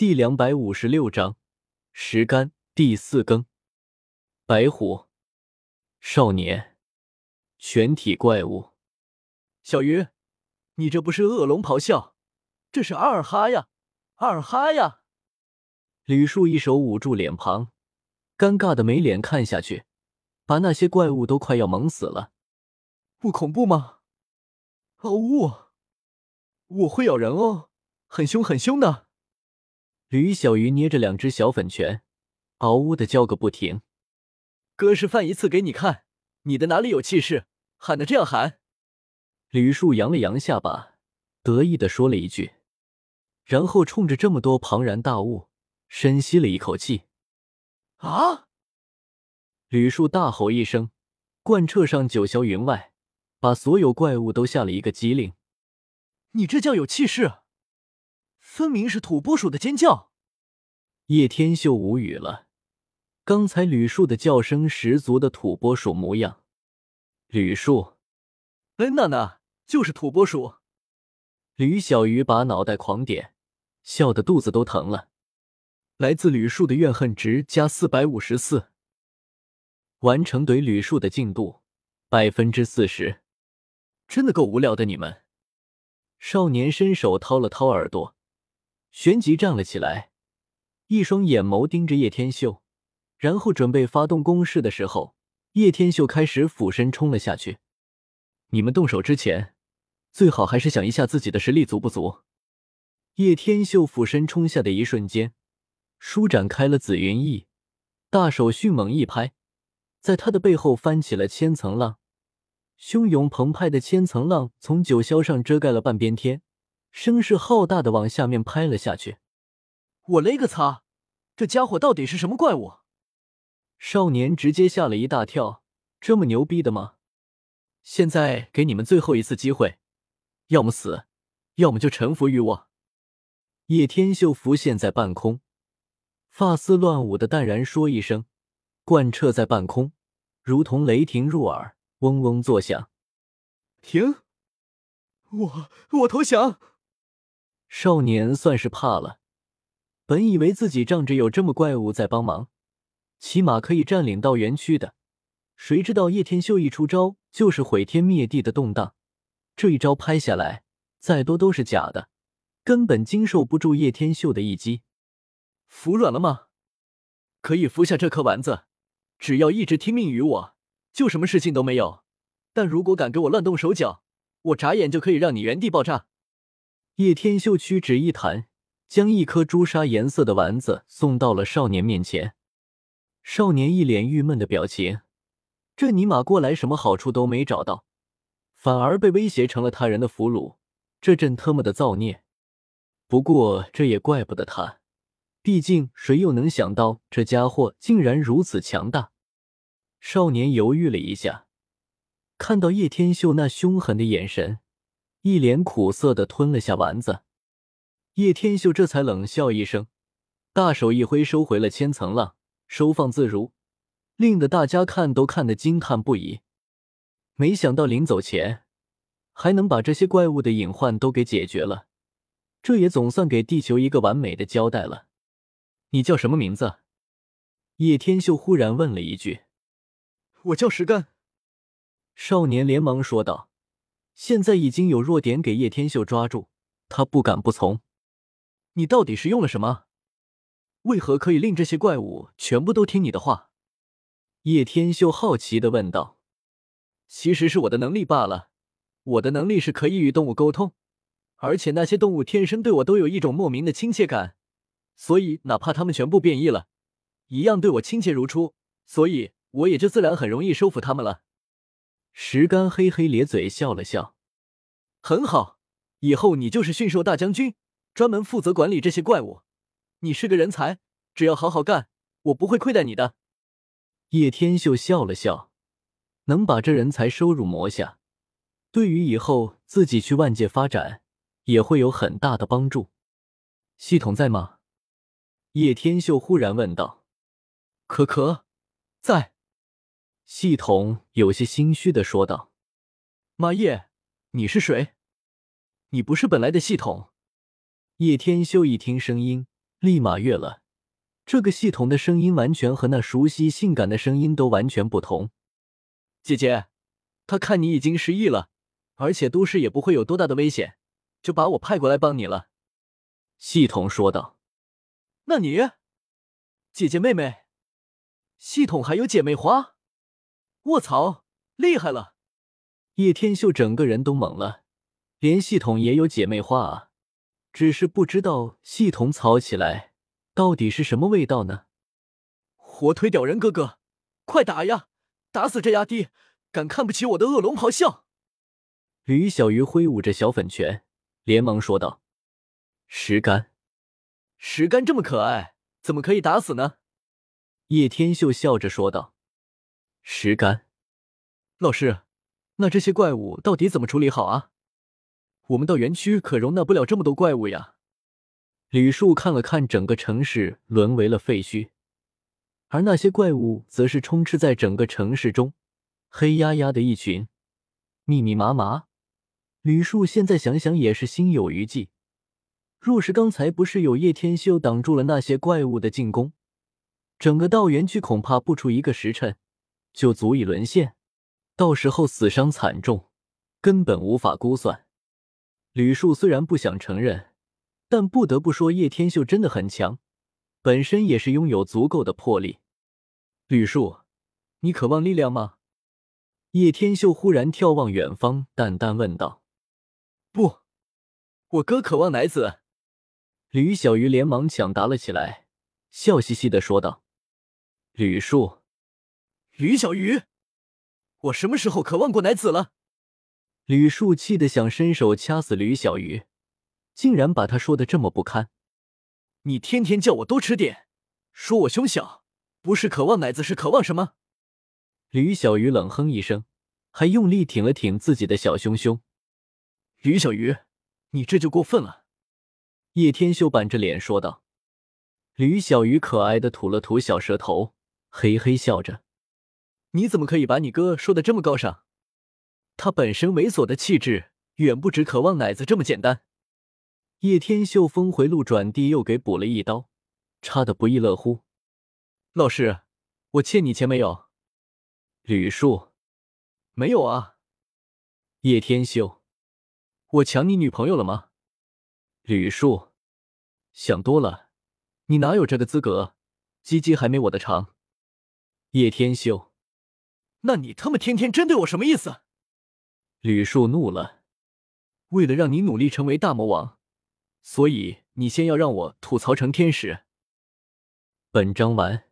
第两百五十六章石干第四更。白虎少年，全体怪物。小鱼，你这不是恶龙咆哮，这是二哈呀，二哈呀！吕树一手捂住脸庞，尴尬的没脸看下去，把那些怪物都快要萌死了。不恐怖吗？哦呜，我会咬人哦，很凶很凶的。吕小鱼捏着两只小粉拳，嗷呜的叫个不停。哥示范一次给你看，你的哪里有气势，喊的这样喊。吕树扬了扬下巴，得意的说了一句，然后冲着这么多庞然大物，深吸了一口气。啊！吕树大吼一声，贯彻上九霄云外，把所有怪物都吓了一个机灵。你这叫有气势？分明是土拨鼠的尖叫！叶天秀无语了。刚才吕树的叫声十足的土拨鼠模样。吕树，嗯，娜娜就是土拨鼠。吕小鱼把脑袋狂点，笑得肚子都疼了。来自吕树的怨恨值加四百五十四，完成怼吕树的进度百分之四十。真的够无聊的，你们。少年伸手掏了掏耳朵。旋即站了起来，一双眼眸盯着叶天秀，然后准备发动攻势的时候，叶天秀开始俯身冲了下去。你们动手之前，最好还是想一下自己的实力足不足。叶天秀俯身冲下的一瞬间，舒展开了紫云翼，大手迅猛一拍，在他的背后翻起了千层浪，汹涌澎湃的千层浪从九霄上遮盖了半边天。声势浩大的往下面拍了下去，我勒个擦！这家伙到底是什么怪物？少年直接吓了一大跳，这么牛逼的吗？现在给你们最后一次机会，要么死，要么就臣服于我。叶天秀浮现在半空，发丝乱舞的淡然说一声，贯彻在半空，如同雷霆入耳，嗡嗡作响。停！我我投降。少年算是怕了，本以为自己仗着有这么怪物在帮忙，起码可以占领到园区的，谁知道叶天秀一出招就是毁天灭地的动荡，这一招拍下来，再多都是假的，根本经受不住叶天秀的一击。服软了吗？可以服下这颗丸子，只要一直听命于我，就什么事情都没有。但如果敢给我乱动手脚，我眨眼就可以让你原地爆炸。叶天秀屈指一弹，将一颗朱砂颜色的丸子送到了少年面前。少年一脸郁闷的表情，这尼玛过来什么好处都没找到，反而被威胁成了他人的俘虏，这真特么的造孽！不过这也怪不得他，毕竟谁又能想到这家伙竟然如此强大？少年犹豫了一下，看到叶天秀那凶狠的眼神。一脸苦涩的吞了下丸子，叶天秀这才冷笑一声，大手一挥收回了千层浪，收放自如，令得大家看都看得惊叹不已。没想到临走前还能把这些怪物的隐患都给解决了，这也总算给地球一个完美的交代了。你叫什么名字？叶天秀忽然问了一句。我叫石干。少年连忙说道。现在已经有弱点给叶天秀抓住，他不敢不从。你到底是用了什么？为何可以令这些怪物全部都听你的话？叶天秀好奇的问道。其实是我的能力罢了。我的能力是可以与动物沟通，而且那些动物天生对我都有一种莫名的亲切感，所以哪怕它们全部变异了，一样对我亲切如初，所以我也就自然很容易收服它们了。石干嘿嘿咧嘴笑了笑，很好，以后你就是驯兽大将军，专门负责管理这些怪物。你是个人才，只要好好干，我不会亏待你的。叶天秀笑了笑，能把这人才收入魔下，对于以后自己去万界发展也会有很大的帮助。系统在吗？叶天秀忽然问道。可可，在。系统有些心虚的说道：“妈耶，你是谁？你不是本来的系统？”叶天修一听声音，立马悦了。这个系统的声音完全和那熟悉性感的声音都完全不同。姐姐，他看你已经失忆了，而且都市也不会有多大的危险，就把我派过来帮你了。系统说道。那你，姐姐妹妹，系统还有姐妹花？卧槽，厉害了！叶天秀整个人都懵了，连系统也有姐妹花啊，只是不知道系统草起来。到底是什么味道呢？火腿屌人哥哥，快打呀！打死这丫的，敢看不起我的恶龙咆哮！吕小鱼挥舞着小粉拳，连忙说道：“石干，石干这么可爱，怎么可以打死呢？”叶天秀笑着说道：“石干，老师，那这些怪物到底怎么处理好啊？我们到园区可容纳不了这么多怪物呀。”吕树看了看整个城市，沦为了废墟，而那些怪物则是充斥在整个城市中，黑压压的一群，密密麻麻。吕树现在想想也是心有余悸。若是刚才不是有叶天修挡住了那些怪物的进攻，整个道园区恐怕不出一个时辰就足以沦陷，到时候死伤惨重，根本无法估算。吕树虽然不想承认。但不得不说，叶天秀真的很强，本身也是拥有足够的魄力。吕树，你渴望力量吗？叶天秀忽然眺望远方，淡淡问道：“不，我哥渴望奶子。”吕小鱼连忙抢答了起来，笑嘻嘻的说道：“吕树，吕小鱼，我什么时候渴望过奶子了？”吕树气得想伸手掐死吕小鱼。竟然把他说的这么不堪！你天天叫我多吃点，说我胸小，不是渴望奶子是渴望什么？吕小鱼冷哼一声，还用力挺了挺自己的小胸胸。吕小鱼，你这就过分了！叶天秀板着脸说道。吕小鱼可爱的吐了吐小舌头，嘿嘿笑着：“你怎么可以把你哥说的这么高尚？他本身猥琐的气质，远不止渴望奶子这么简单。”叶天秀峰回路转，地又给补了一刀，插的不亦乐乎。老师，我欠你钱没有？吕树，没有啊。叶天秀，我抢你女朋友了吗？吕树，想多了，你哪有这个资格？鸡鸡还没我的长。叶天秀，那你他妈天天针对我什么意思？吕树怒了，为了让你努力成为大魔王。所以，你先要让我吐槽成天使。本章完。